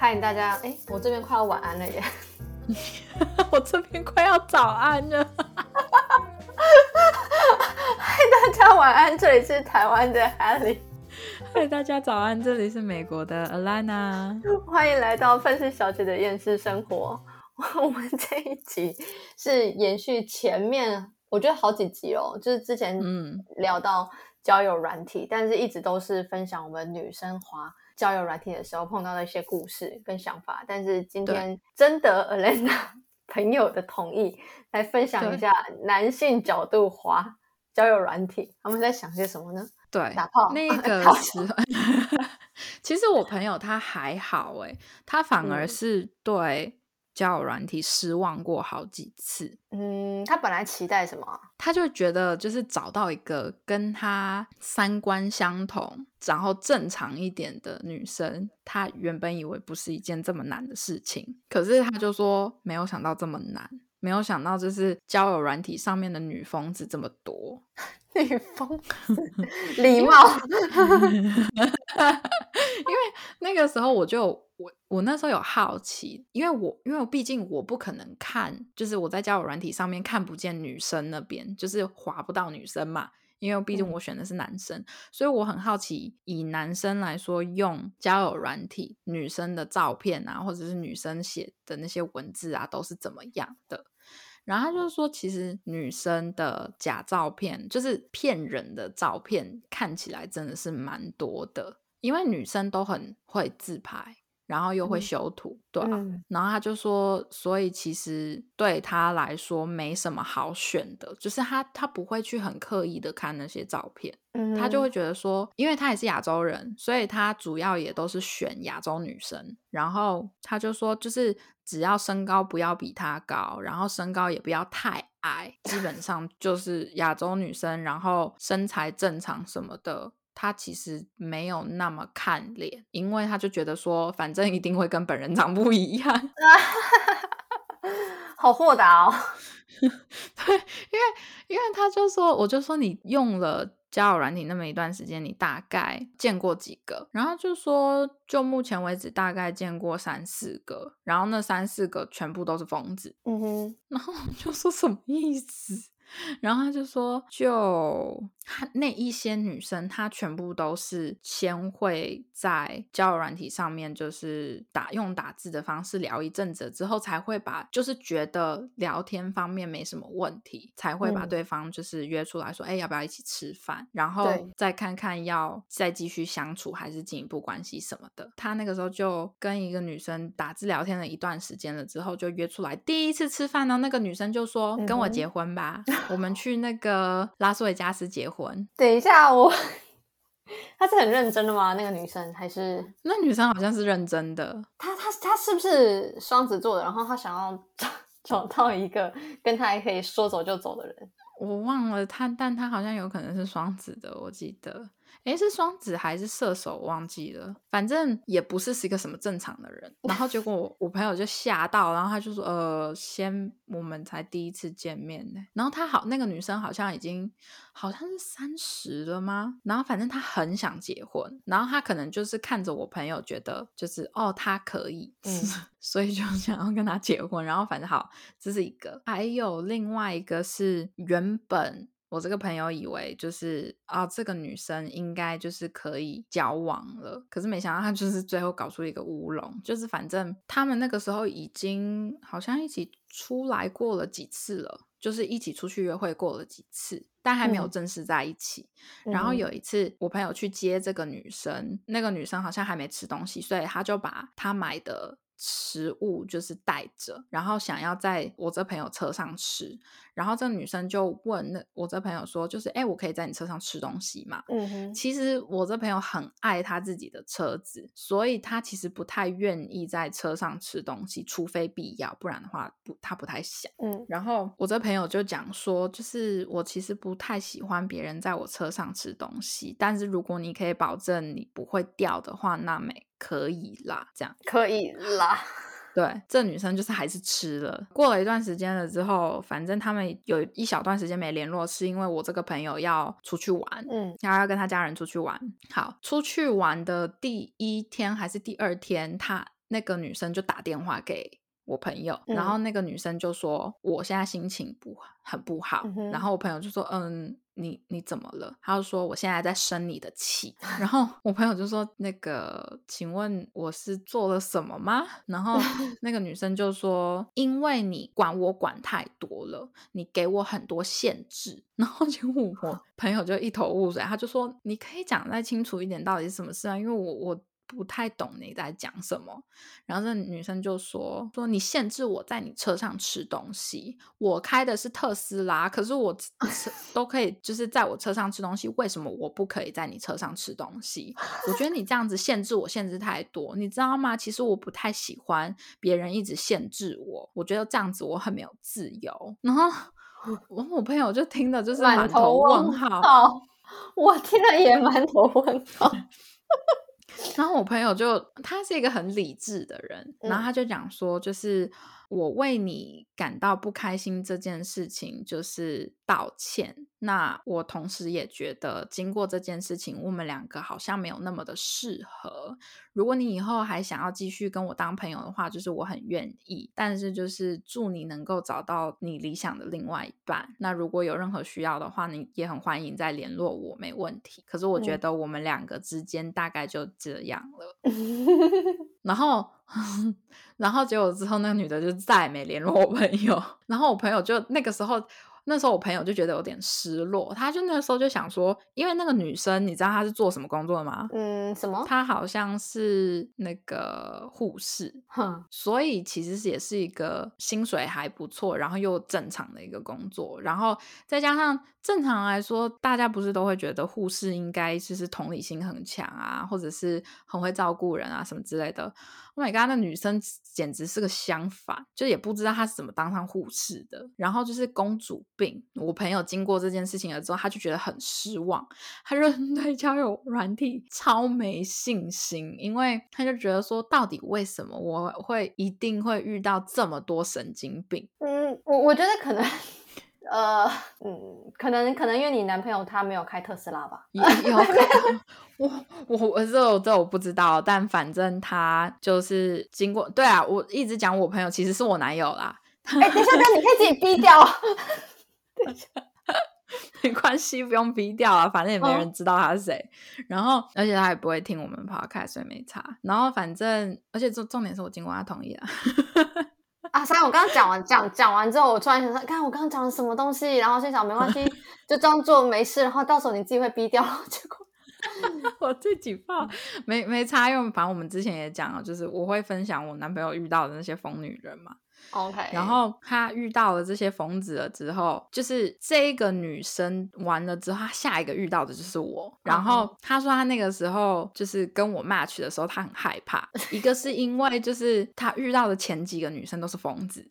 嗨，大家，哎，我这边快要晚安了耶，我这边快要早安了。嗨，大家晚安，这里是台湾的 Helly。嗨，大家早安，这里是美国的 Alana。欢迎来到愤世小姐的厌世生活。我们这一集是延续前面，我觉得好几集哦，就是之前嗯聊到交友软体，但是一直都是分享我们女生滑交友软体的时候碰到的一些故事跟想法。但是今天征得 Alena 朋友的同意，来分享一下男性角度滑交友软体，他们在想些什么呢？对，打炮那个 时候，其实我朋友他还好哎，他反而是对。交友软体失望过好几次。嗯，他本来期待什么？他就觉得就是找到一个跟他三观相同，然后正常一点的女生。他原本以为不是一件这么难的事情，可是他就说没有想到这么难，没有想到就是交友软体上面的女疯子这么多。女疯子，礼貌。因为那个时候我就。我我那时候有好奇，因为我因为毕竟我不可能看，就是我在交友软体上面看不见女生那边，就是划不到女生嘛。因为毕竟我选的是男生，所以我很好奇，以男生来说，用交友软体女生的照片啊，或者是女生写的那些文字啊，都是怎么样的。然后他就说，其实女生的假照片，就是骗人的照片，看起来真的是蛮多的，因为女生都很会自拍。然后又会修图，对啊。然后他就说，所以其实对他来说没什么好选的，就是他他不会去很刻意的看那些照片，他就会觉得说，因为他也是亚洲人，所以他主要也都是选亚洲女生。然后他就说，就是只要身高不要比他高，然后身高也不要太矮，基本上就是亚洲女生，然后身材正常什么的。他其实没有那么看脸，因为他就觉得说，反正一定会跟本人长不一样。好豁达哦。对，因为因为他就说，我就说你用了交友软体那么一段时间，你大概见过几个？然后就说，就目前为止大概见过三四个，然后那三四个全部都是疯子。嗯哼，然后就说什么意思？然后他就说，就他那一些女生，她全部都是先会在交友软体上面，就是打用打字的方式聊一阵子之后，才会把就是觉得聊天方面没什么问题，才会把对方就是约出来说，哎，要不要一起吃饭？然后再看看要再继续相处还是进一步关系什么的。他那个时候就跟一个女生打字聊天了一段时间了之后，就约出来第一次吃饭呢。那个女生就说，跟我结婚吧。我们去那个拉斯维加斯结婚。等一下，我她是很认真的吗？那个女生还是那女生好像是认真的。她她她是不是双子座的？然后她想要找 找到一个跟她还可以说走就走的人。我忘了她，但她好像有可能是双子的，我记得。诶，是双子还是射手？忘记了，反正也不是是一个什么正常的人。然后结果我我朋友就吓到，然后他就说：“呃，先我们才第一次见面呢。”然后他好，那个女生好像已经好像是三十了吗？然后反正他很想结婚，然后他可能就是看着我朋友，觉得就是哦，他可以，嗯，所以就想要跟他结婚。然后反正好，这是一个，还有另外一个是原本。我这个朋友以为就是啊，这个女生应该就是可以交往了，可是没想到她就是最后搞出一个乌龙，就是反正他们那个时候已经好像一起出来过了几次了，就是一起出去约会过了几次，但还没有正式在一起。然后有一次我朋友去接这个女生，那个女生好像还没吃东西，所以他就把他买的。食物就是带着，然后想要在我这朋友车上吃，然后这女生就问那我这朋友说，就是哎，我可以在你车上吃东西吗？嗯哼，其实我这朋友很爱他自己的车子，所以他其实不太愿意在车上吃东西，除非必要，不然的话不，他不太想。嗯，然后我这朋友就讲说，就是我其实不太喜欢别人在我车上吃东西，但是如果你可以保证你不会掉的话，那没。可以啦，这样可以啦。对，这女生就是还是吃了。过了一段时间了之后，反正他们有一小段时间没联络，是因为我这个朋友要出去玩，嗯，然后要跟他家人出去玩。好，出去玩的第一天还是第二天，他那个女生就打电话给我朋友，然后那个女生就说我现在心情不很不好，然后我朋友就说嗯。你你怎么了？他就说我现在在生你的气，然后我朋友就说那个，请问我是做了什么吗？然后那个女生就说，因为你管我管太多了，你给我很多限制，然后就我朋友就一头雾水，他就说你可以讲再清楚一点，到底是什么事啊？因为我我。不太懂你在讲什么，然后这女生就说：“说你限制我在你车上吃东西，我开的是特斯拉，可是我都可以就是在我车上吃东西，为什么我不可以在你车上吃东西？我觉得你这样子限制我，限制太多，你知道吗？其实我不太喜欢别人一直限制我，我觉得这样子我很没有自由。”然后 我我朋友就听的就是满头问号，我听了也满头问号。然后我朋友就他是一个很理智的人，然后他就讲说，就是我为你感到不开心这件事情，就是道歉。那我同时也觉得，经过这件事情，我们两个好像没有那么的适合。如果你以后还想要继续跟我当朋友的话，就是我很愿意。但是就是祝你能够找到你理想的另外一半。那如果有任何需要的话，你也很欢迎再联络我，没问题。可是我觉得我们两个之间大概就这样了。然后，然后结果之后，那个女的就再也没联络我朋友。然后我朋友就那个时候。那时候我朋友就觉得有点失落，他就那时候就想说，因为那个女生，你知道她是做什么工作的吗？嗯，什么？她好像是那个护士，哼，所以其实也是一个薪水还不错，然后又正常的一个工作，然后再加上正常来说，大家不是都会觉得护士应该就是同理心很强啊，或者是很会照顾人啊什么之类的。Oh my god，那女生简直是个相反，就也不知道她是怎么当上护士的。然后就是公主病。我朋友经过这件事情了之后，他就觉得很失望，他就 对交友软体超没信心，因为他就觉得说，到底为什么我会一定会遇到这么多神经病？嗯，我我觉得可能。呃，嗯，可能可能因为你男朋友他没有开特斯拉吧？有，我我我这这我不知道，但反正他就是经过。对啊，我一直讲我朋友其实是我男友啦。哎，等一下，等下，你可以自己逼掉。等一下，没关系，不用逼掉啊，反正也没人知道他是谁。然后，而且他也不会听我们 podcast，所以没差。然后，反正，而且重重点是我经过他同意了。啊！三，我刚刚讲完讲讲完之后，我突然想说，看我刚刚讲了什么东西，然后心想没关系，就装作没事，然后到时候你自己会逼掉。结果 我自己怕没没差，因为反正我们之前也讲了，就是我会分享我男朋友遇到的那些疯女人嘛。OK，然后他遇到了这些疯子了之后，就是这个女生完了之后，他下一个遇到的就是我。然后他说他那个时候就是跟我 match 的时候，他很害怕。一个是因为就是他遇到的前几个女生都是疯子，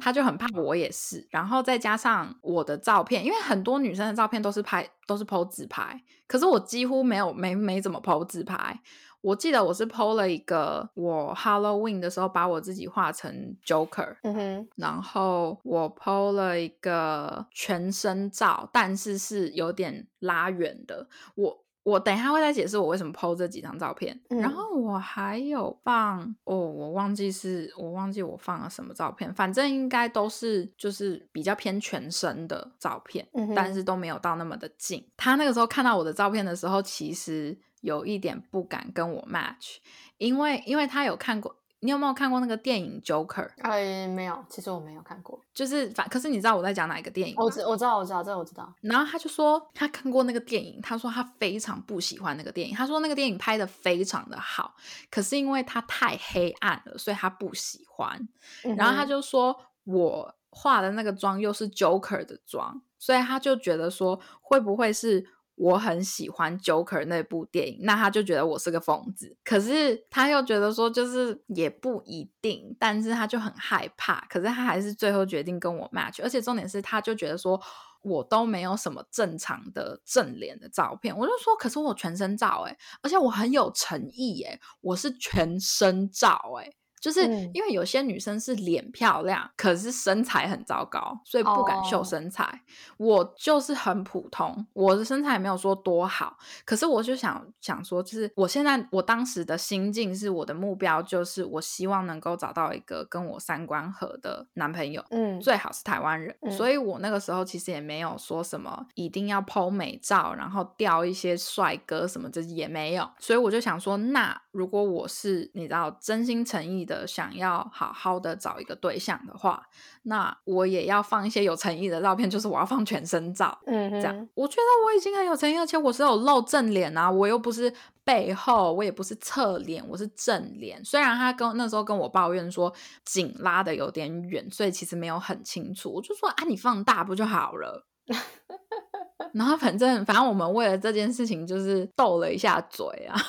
他就很怕我也是。然后再加上我的照片，因为很多女生的照片都是拍都是 PO 自拍，可是我几乎没有没没怎么 PO 自拍。我记得我是 PO 了一个我 Halloween 的时候把我自己画成 Joker，嗯哼，然后我 PO 了一个全身照，但是是有点拉远的。我我等一下会再解释我为什么 PO 这几张照片。然后我还有放哦，我忘记是我忘记我放了什么照片，反正应该都是就是比较偏全身的照片，但是都没有到那么的近。他那个时候看到我的照片的时候，其实。有一点不敢跟我 match，因为因为他有看过，你有没有看过那个电影 Joker？哎，没有，其实我没有看过。就是反，可是你知道我在讲哪一个电影？我知我知道我知道这个我知道。然后他就说他看过那个电影，他说他非常不喜欢那个电影，他说那个电影拍的非常的好，可是因为他太黑暗了，所以他不喜欢。然后他就说我画的那个妆又是 Joker 的妆，所以他就觉得说会不会是？我很喜欢 Joker 那部电影，那他就觉得我是个疯子。可是他又觉得说，就是也不一定，但是他就很害怕。可是他还是最后决定跟我 match，而且重点是，他就觉得说我都没有什么正常的正脸的照片。我就说，可是我全身照哎，而且我很有诚意哎，我是全身照哎。就是因为有些女生是脸漂亮，可是身材很糟糕，所以不敢秀身材。我就是很普通，我的身材也没有说多好，可是我就想想说，就是我现在我当时的心境是，我的目标就是我希望能够找到一个跟我三观合的男朋友，嗯，最好是台湾人。所以我那个时候其实也没有说什么一定要 PO 美照，然后钓一些帅哥什么的也没有。所以我就想说，那如果我是你知道真心诚意的想要好好的找一个对象的话，那我也要放一些有诚意的照片，就是我要放全身照，嗯，这样我觉得我已经很有诚意，而且我是有露正脸啊，我又不是背后，我也不是侧脸，我是正脸。虽然他跟那时候跟我抱怨说紧拉的有点远，所以其实没有很清楚，我就说啊，你放大不就好了？然后反正反正我们为了这件事情就是斗了一下嘴啊。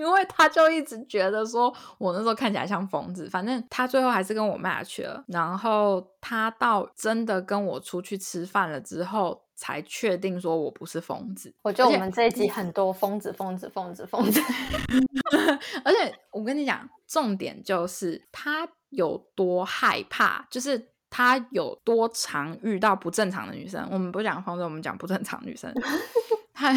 因为他就一直觉得说我那时候看起来像疯子，反正他最后还是跟我 match 了。然后他到真的跟我出去吃饭了之后，才确定说我不是疯子。我觉得我们这一集很多疯子、疯子、疯子、疯子。而且我跟你讲，重点就是他有多害怕，就是他有多常遇到不正常的女生。我们不讲疯子，我们讲不正常女生。他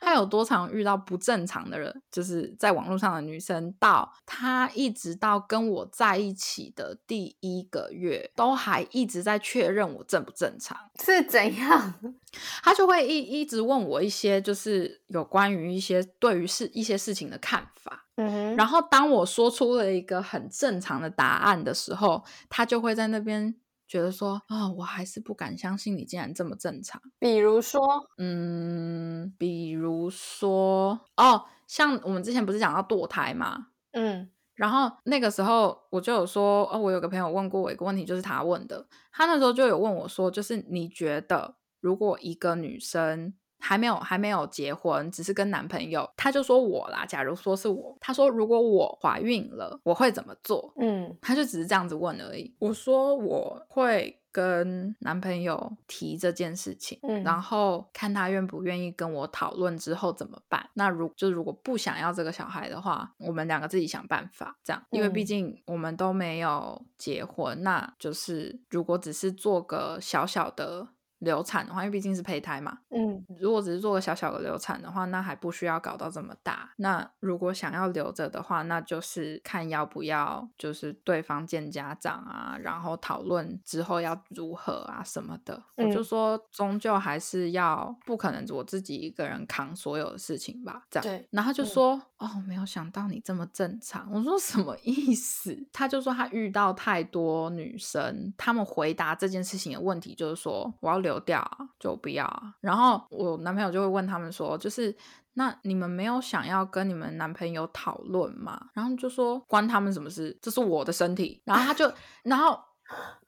他有多常遇到不正常的人，就是在网络上的女生，到他一直到跟我在一起的第一个月，都还一直在确认我正不正常，是怎样？他就会一一直问我一些，就是有关于一些对于事一些事情的看法。嗯，然后当我说出了一个很正常的答案的时候，他就会在那边。觉得说啊，我还是不敢相信你竟然这么正常。比如说，嗯，比如说哦，像我们之前不是讲到堕胎嘛，嗯，然后那个时候我就有说，哦，我有个朋友问过我一个问题，就是他问的，他那时候就有问我说，就是你觉得如果一个女生。还没有还没有结婚，只是跟男朋友。他就说我啦，假如说是我，他说如果我怀孕了，我会怎么做？嗯，他就只是这样子问而已。我说我会跟男朋友提这件事情，然后看他愿不愿意跟我讨论之后怎么办。那如就如果不想要这个小孩的话，我们两个自己想办法。这样，因为毕竟我们都没有结婚，那就是如果只是做个小小的。流产的话，因为毕竟是胚胎嘛，嗯，如果只是做个小小的流产的话，那还不需要搞到这么大。那如果想要留着的话，那就是看要不要，就是对方见家长啊，然后讨论之后要如何啊什么的。我就说，终究还是要不可能我自己一个人扛所有的事情吧。这样，对。然后就说，哦，没有想到你这么正常。我说什么意思？他就说他遇到太多女生，他们回答这件事情的问题就是说，我要留。丢掉就不要啊，然后我男朋友就会问他们说，就是那你们没有想要跟你们男朋友讨论吗？然后就说关他们什么事？这是我的身体。然后他就，然后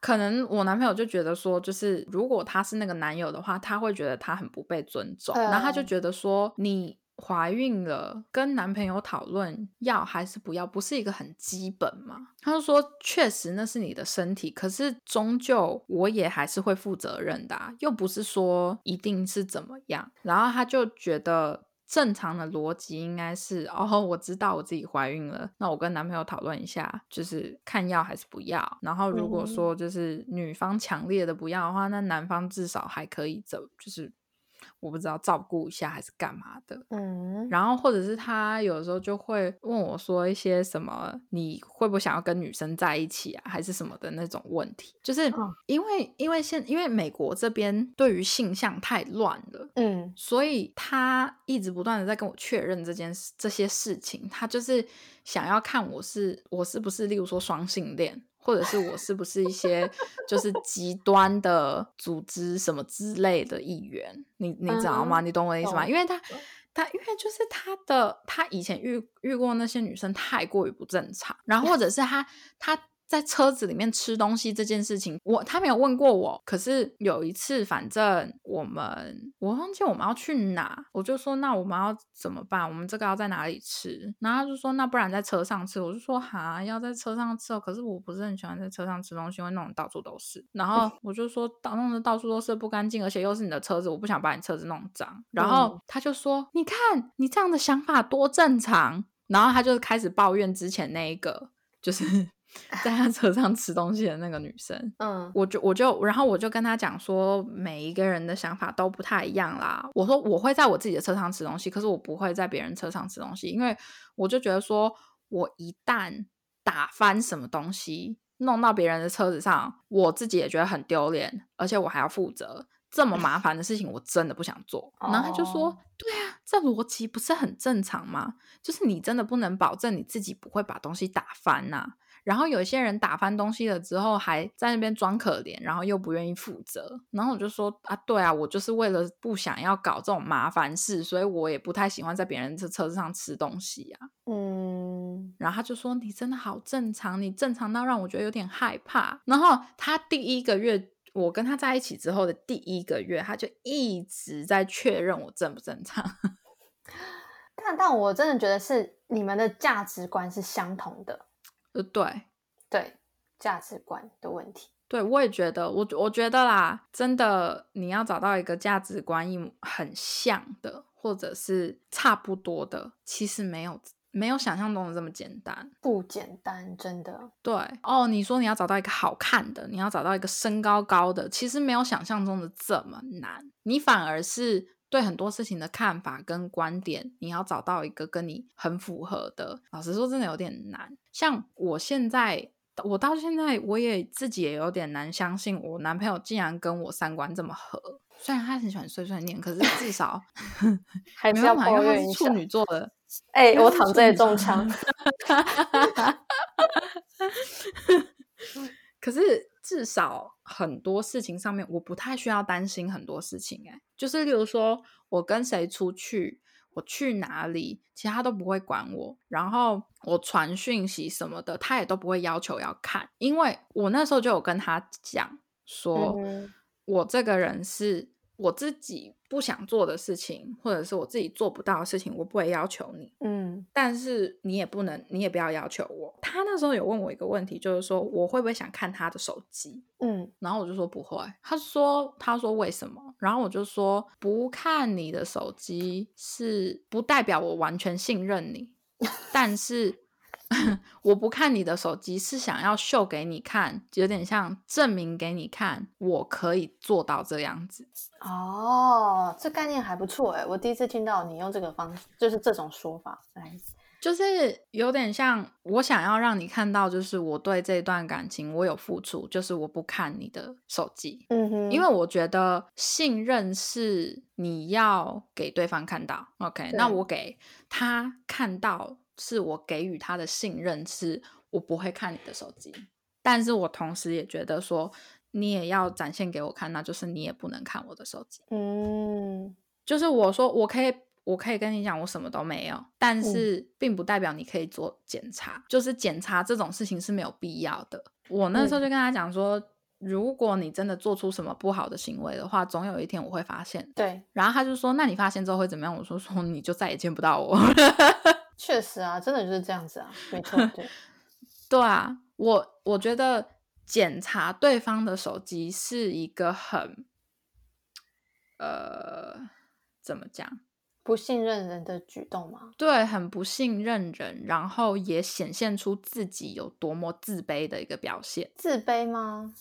可能我男朋友就觉得说，就是如果他是那个男友的话，他会觉得他很不被尊重。然后他就觉得说你。怀孕了，跟男朋友讨论要还是不要，不是一个很基本吗？他就说，确实那是你的身体，可是终究我也还是会负责任的，又不是说一定是怎么样。然后他就觉得正常的逻辑应该是，哦，我知道我自己怀孕了，那我跟男朋友讨论一下，就是看要还是不要。然后如果说就是女方强烈的不要的话，那男方至少还可以走，就是。我不知道照顾一下还是干嘛的，嗯，然后或者是他有时候就会问我说一些什么，你会不会想要跟女生在一起啊，还是什么的那种问题，就是因为因为现因为美国这边对于性向太乱了，嗯，所以他一直不断的在跟我确认这件事这些事情，他就是想要看我是我是不是例如说双性恋。或者是我是不是一些就是极端的组织什么之类的一员？你你知道吗？你懂我的意思吗？因为他他因为就是他的他以前遇遇过那些女生太过于不正常，然后或者是他他。在车子里面吃东西这件事情，我他没有问过我。可是有一次，反正我们我忘记我们要去哪，我就说那我们要怎么办？我们这个要在哪里吃？然后他就说那不然在车上吃。我就说哈，要在车上吃哦。可是我不是很喜欢在车上吃东西，因为弄得到处都是。然后我就说到弄得到处都是不干净，而且又是你的车子，我不想把你车子弄脏。然后他就说你看你这样的想法多正常。然后他就开始抱怨之前那一个。就是 在他车上吃东西的那个女生。嗯，我就我就然后我就跟他讲说，每一个人的想法都不太一样啦。我说我会在我自己的车上吃东西，可是我不会在别人车上吃东西，因为我就觉得说，我一旦打翻什么东西。弄到别人的车子上，我自己也觉得很丢脸，而且我还要负责这么麻烦的事情，我真的不想做。然后他就说：“对啊，这逻辑不是很正常吗？就是你真的不能保证你自己不会把东西打翻呐。”然后有一些人打翻东西了之后，还在那边装可怜，然后又不愿意负责。然后我就说啊，对啊，我就是为了不想要搞这种麻烦事，所以我也不太喜欢在别人的车子上吃东西啊。嗯。然后他就说：“你真的好正常，你正常到让我觉得有点害怕。”然后他第一个月，我跟他在一起之后的第一个月，他就一直在确认我正不正常。但但我真的觉得是你们的价值观是相同的。呃，对，对，价值观的问题，对我也觉得，我我觉得啦，真的，你要找到一个价值观一很像的，或者是差不多的，其实没有没有想象中的这么简单，不简单，真的。对，哦，你说你要找到一个好看的，你要找到一个身高高的，其实没有想象中的这么难，你反而是。对很多事情的看法跟观点，你要找到一个跟你很符合的。老实说，真的有点难。像我现在，我到现在我也自己也有点难相信，我男朋友竟然跟我三观这么合。虽然他很喜欢碎碎念，可是至少 还是要抱怨处女座的。哎，我躺这里中枪。可是。至少很多事情上面，我不太需要担心很多事情。哎，就是例如说，我跟谁出去，我去哪里，其他都不会管我。然后我传讯息什么的，他也都不会要求要看，因为我那时候就有跟他讲说，我这个人是。我自己不想做的事情，或者是我自己做不到的事情，我不会要求你。嗯，但是你也不能，你也不要要求我。他那时候有问我一个问题，就是说我会不会想看他的手机？嗯，然后我就说不会。他说，他说为什么？然后我就说不看你的手机是不代表我完全信任你，但是。我不看你的手机，是想要秀给你看，有点像证明给你看，我可以做到这样子。哦，这概念还不错哎，我第一次听到你用这个方式，就是这种说法，来，就是有点像我想要让你看到，就是我对这段感情我有付出，就是我不看你的手机，嗯哼，因为我觉得信任是你要给对方看到，OK，那我给他看到。是我给予他的信任，是我不会看你的手机，但是我同时也觉得说，你也要展现给我看，那就是你也不能看我的手机。嗯，就是我说我可以，我可以跟你讲，我什么都没有，但是并不代表你可以做检查，就是检查这种事情是没有必要的。我那时候就跟他讲说，如果你真的做出什么不好的行为的话，总有一天我会发现。对，然后他就说，那你发现之后会怎么样？我说说你就再也见不到我。确实啊，真的就是这样子啊，没错，对，对啊，我我觉得检查对方的手机是一个很，呃，怎么讲，不信任人的举动吗？对，很不信任人，然后也显现出自己有多么自卑的一个表现。自卑吗？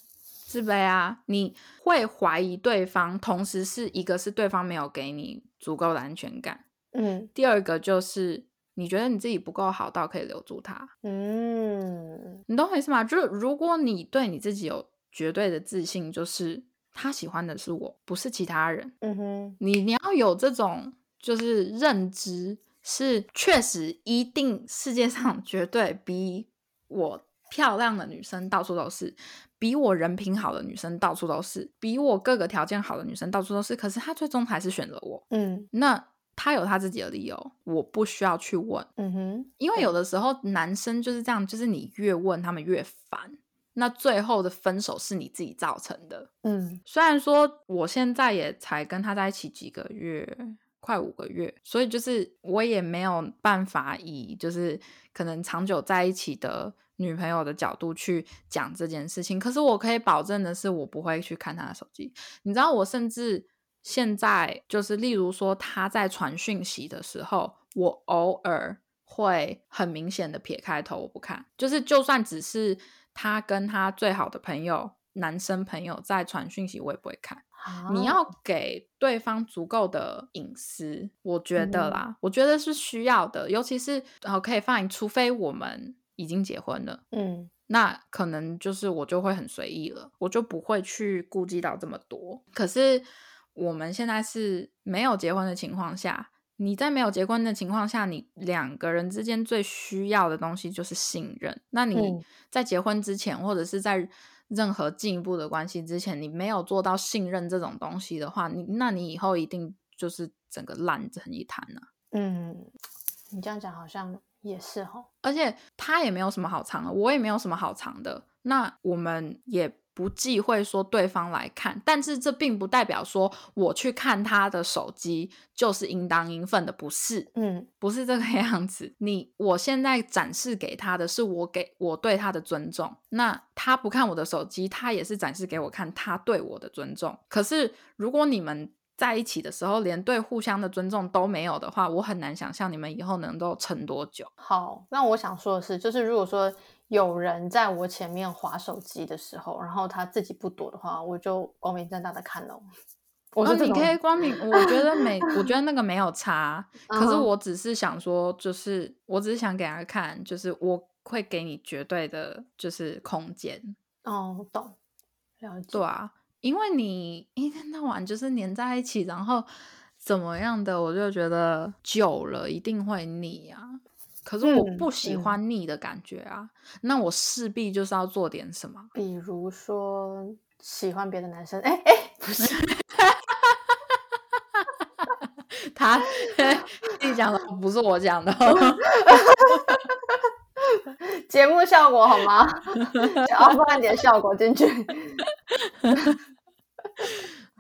自卑啊！你会怀疑对方，同时是一个是对方没有给你足够的安全感，嗯，第二个就是。你觉得你自己不够好到可以留住他？嗯，你懂我意思吗？就是如果你对你自己有绝对的自信，就是他喜欢的是我，不是其他人。嗯哼，你你要有这种就是认知，是确实一定世界上 绝对比我漂亮的女生到处都是，比我人品好的女生到处都是，比我各个条件好的女生到处都是。可是他最终还是选择我。嗯，那。他有他自己的理由，我不需要去问。嗯哼，因为有的时候男生就是这样，就是你越问他们越烦，那最后的分手是你自己造成的。嗯，虽然说我现在也才跟他在一起几个月，快五个月，所以就是我也没有办法以就是可能长久在一起的女朋友的角度去讲这件事情。可是我可以保证的是，我不会去看他的手机。你知道，我甚至。现在就是，例如说他在传讯息的时候，我偶尔会很明显的撇开头，我不看。就是就算只是他跟他最好的朋友男生朋友在传讯息，我也不会看。你要给对方足够的隐私，我觉得啦，我觉得是需要的，尤其是然后可以放，除非我们已经结婚了，嗯，那可能就是我就会很随意了，我就不会去顾及到这么多。可是我们现在是没有结婚的情况下，你在没有结婚的情况下，你两个人之间最需要的东西就是信任。那你在结婚之前，或者是在任何进一步的关系之前，你没有做到信任这种东西的话，你那你以后一定就是整个烂成一滩了。嗯，你这样讲好像也是哈，而且他也没有什么好藏的，我也没有什么好藏的，那我们也。不忌讳说对方来看，但是这并不代表说我去看他的手机就是应当应分的，不是，嗯，不是这个 样子。你我现在展示给他的是我给我对他的尊重，那他不看我的手机，他也是展示给我看他对我的尊重。可是如果你们在一起的时候连对互相的尊重都没有的话，我很难想象你们以后能够撑多久。好，那我想说的是，就是如果说。有人在我前面划手机的时候，然后他自己不躲的话，我就光明正大的看了。我说你可以光明，我觉得没，我觉得那个没有差。可是我只是想说，就是我只是想给他看，就是我会给你绝对的，就是空间。哦，懂，了解。对啊，因为你一天到晚就是黏在一起，然后怎么样的，我就觉得久了一定会腻啊。可是我不喜欢腻的感觉啊，那我势必就是要做点什么。比如说喜欢别的男生，哎哎，不是，他自己讲的，不是我讲的，节目效果好吗？要放一点效果进去。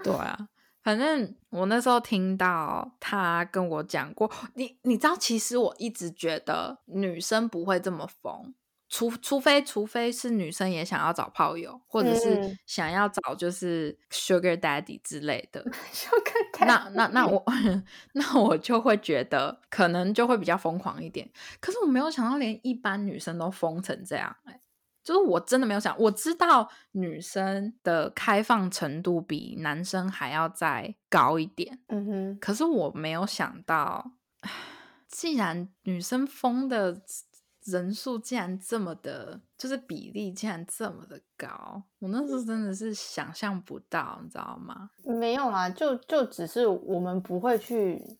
对啊。反正我那时候听到他跟我讲过，你你知道，其实我一直觉得女生不会这么疯，除除非除非是女生也想要找炮友，或者是想要找就是 sugar daddy 之类的。sugar daddy，那那那我 那我就会觉得可能就会比较疯狂一点。可是我没有想到，连一般女生都疯成这样，哎。就是我真的没有想，我知道女生的开放程度比男生还要再高一点，嗯哼。可是我没有想到，既然女生疯的人数竟然这么的，就是比例竟然这么的高，我那时候真的是想象不到，你知道吗？没有啦，就就只是我们不会去，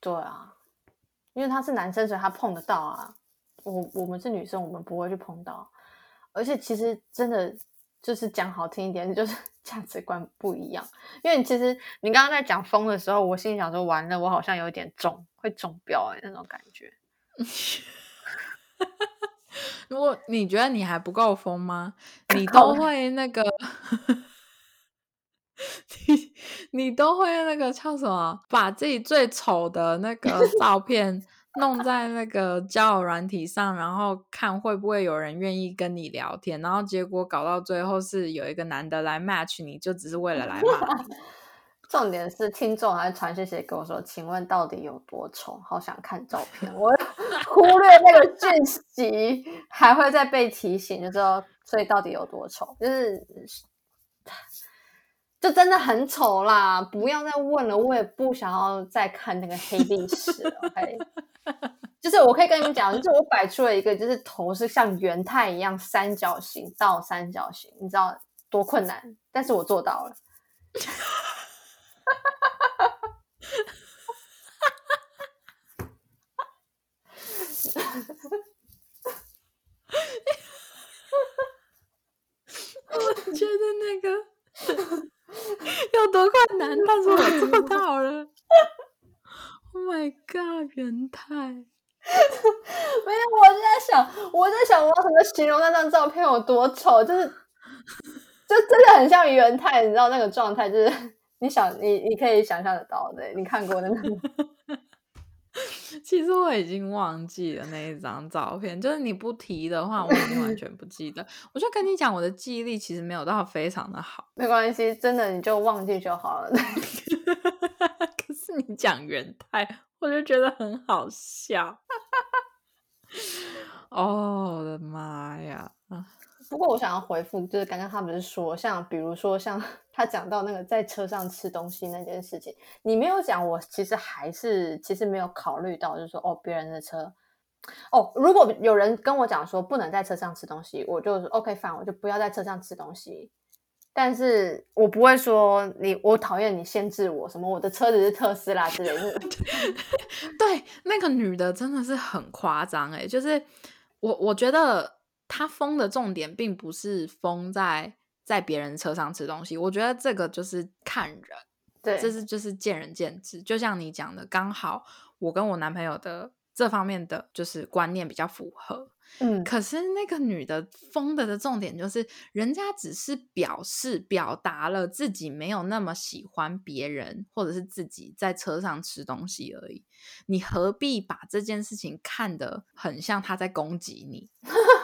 对啊，因为他是男生，所以他碰得到啊。我我们是女生，我们不会去碰到。而且其实真的就是讲好听一点，就是 价值观不一样。因为其实你刚刚在讲风的时候，我心里想说完了，我好像有点中，会中标哎那种感觉。如果你觉得你还不够疯吗？你都会那个，你你都会那个唱什么？把自己最丑的那个照片。弄在那个交友软体上，然后看会不会有人愿意跟你聊天，然后结果搞到最后是有一个男的来 match 你，就只是为了来骂。重点是听众还传讯息跟我说：“请问到底有多丑？好想看照片。”我 忽略那个讯息，还会再被提醒，就知道所以到底有多丑，就是就真的很丑啦！不要再问了，我也不想要再看那个黑历史了。OK。就是我可以跟你们讲，就是我摆出了一个，就是头是像圆太一样三角形倒三角形，你知道多困难，但是我做到了。我觉得那个 有多困难，但是 我做到了。Oh my god！元太，没有，我就在想，我在想，我怎么形容那张照片有多丑？就是，就真的很像元太，你知道那个状态，就是你想，你你可以想象得到的，你看过的那种。其实我已经忘记了那一张照片，就是你不提的话，我已经完全不记得。我就跟你讲，我的记忆力其实没有到非常的好。没关系，真的你就忘记就好了。可是你讲元太，我就觉得很好笑。哦，我的妈呀！不过我想要回复，就是刚刚他不是说，像比如说像 他讲到那个在车上吃东西那件事情，你没有讲，我其实还是其实没有考虑到，就是说哦，别人的车，哦，如果有人跟我讲说不能在车上吃东西，我就 OK 反我就不要在车上吃东西。但是我不会说你，我讨厌你限制我什么，我的车子是特斯拉之类的。对，那个女的真的是很夸张哎，就是我我觉得她疯的重点并不是疯在在别人车上吃东西，我觉得这个就是看人，对，这是就是见仁见智。就像你讲的，刚好我跟我男朋友的这方面的就是观念比较符合。嗯，可是那个女的疯的的重点就是，人家只是表示表达了自己没有那么喜欢别人，或者是自己在车上吃东西而已。你何必把这件事情看得很像他在攻击你？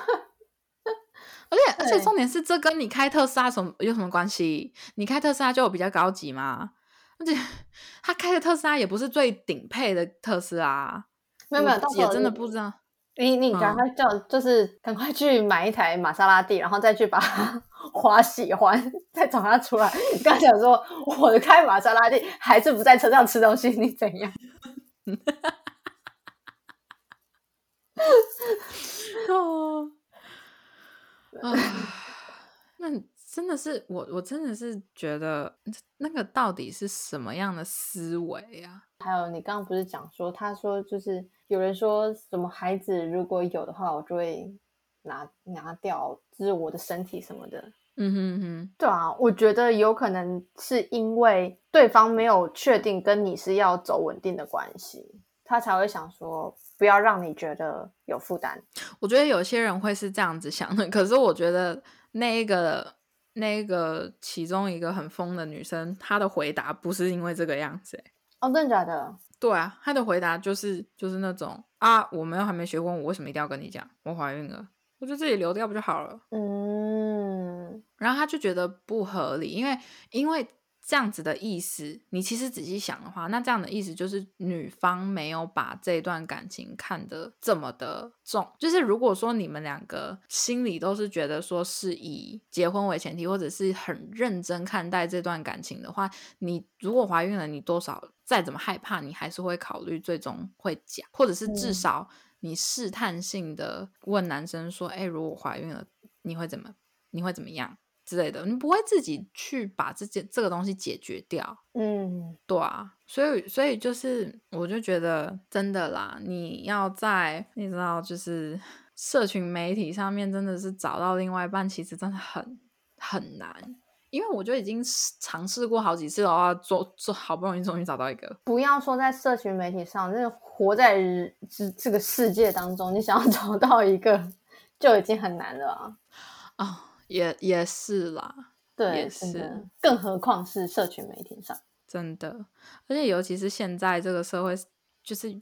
而且重点是，这跟你开特斯拉什么有什么关系？你开特斯拉就有比较高级吗？而且他开的特斯拉也不是最顶配的特斯拉，没有没有，也真的不知道。你你赶快叫，就是赶快去买一台玛莎拉蒂，然后再去把它 花喜欢，再找他出来。你刚讲说我的开玛莎拉蒂还是不在车上吃东西，你怎样？哦，啊，那真的是我，我真的是觉得 那个到底是什么样的思维啊？还有，你刚刚不是讲说，他说就是有人说什么孩子如果有的话，我就会拿拿掉，就是我的身体什么的。嗯哼哼，对啊，我觉得有可能是因为对方没有确定跟你是要走稳定的关系，他才会想说不要让你觉得有负担。我觉得有些人会是这样子想的，可是我觉得那一个那一个其中一个很疯的女生，她的回答不是因为这个样子。哦，真的假的？对啊，她的回答就是就是那种啊，我们又还没学过，我为什么一定要跟你讲我怀孕了？我就自己流掉不就好了？嗯，然后他就觉得不合理，因为因为。这样子的意思，你其实仔细想的话，那这样的意思就是女方没有把这段感情看得这么的重。就是如果说你们两个心里都是觉得说是以结婚为前提，或者是很认真看待这段感情的话，你如果怀孕了，你多少再怎么害怕，你还是会考虑最终会讲，或者是至少你试探性的问男生说：“哎，如果怀孕了，你会怎么？你会怎么样？”之类的，你不会自己去把这件这个东西解决掉，嗯，对啊，所以所以就是，我就觉得真的啦，你要在你知道，就是 社群媒体上面真的是找到另外一半，其实真的很很难，因为我就已经尝试过好几次的话，做做好不容易终于找到一个。不要说在社群媒体上，就是活在这这个世界当中，你想要 找到一个就已经很难了啊。啊。也也是啦，对，也是，更何况是社群媒体上，真的，而且尤其是现在这个社会，就是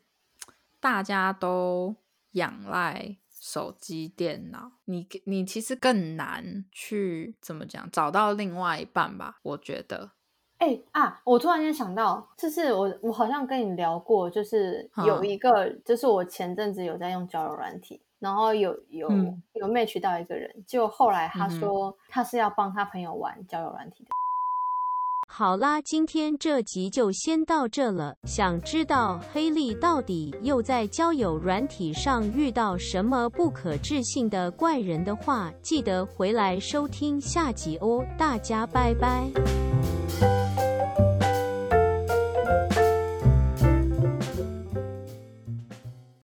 大家都仰赖手机、电脑，你你其实更难去怎么讲找到另外一半吧？我觉得，哎啊，我突然间想到，就是我我好像跟你聊过，就是有一个，就是我前阵子有在用交友软体。然后有有有 match 到一个人，就后来他说他是要帮他朋友玩交友软体的。好啦，今天这集就先到这了。想知道黑莉到底又在交友软体上遇到什么不可置信的怪人的话，记得回来收听下集哦。大家拜拜。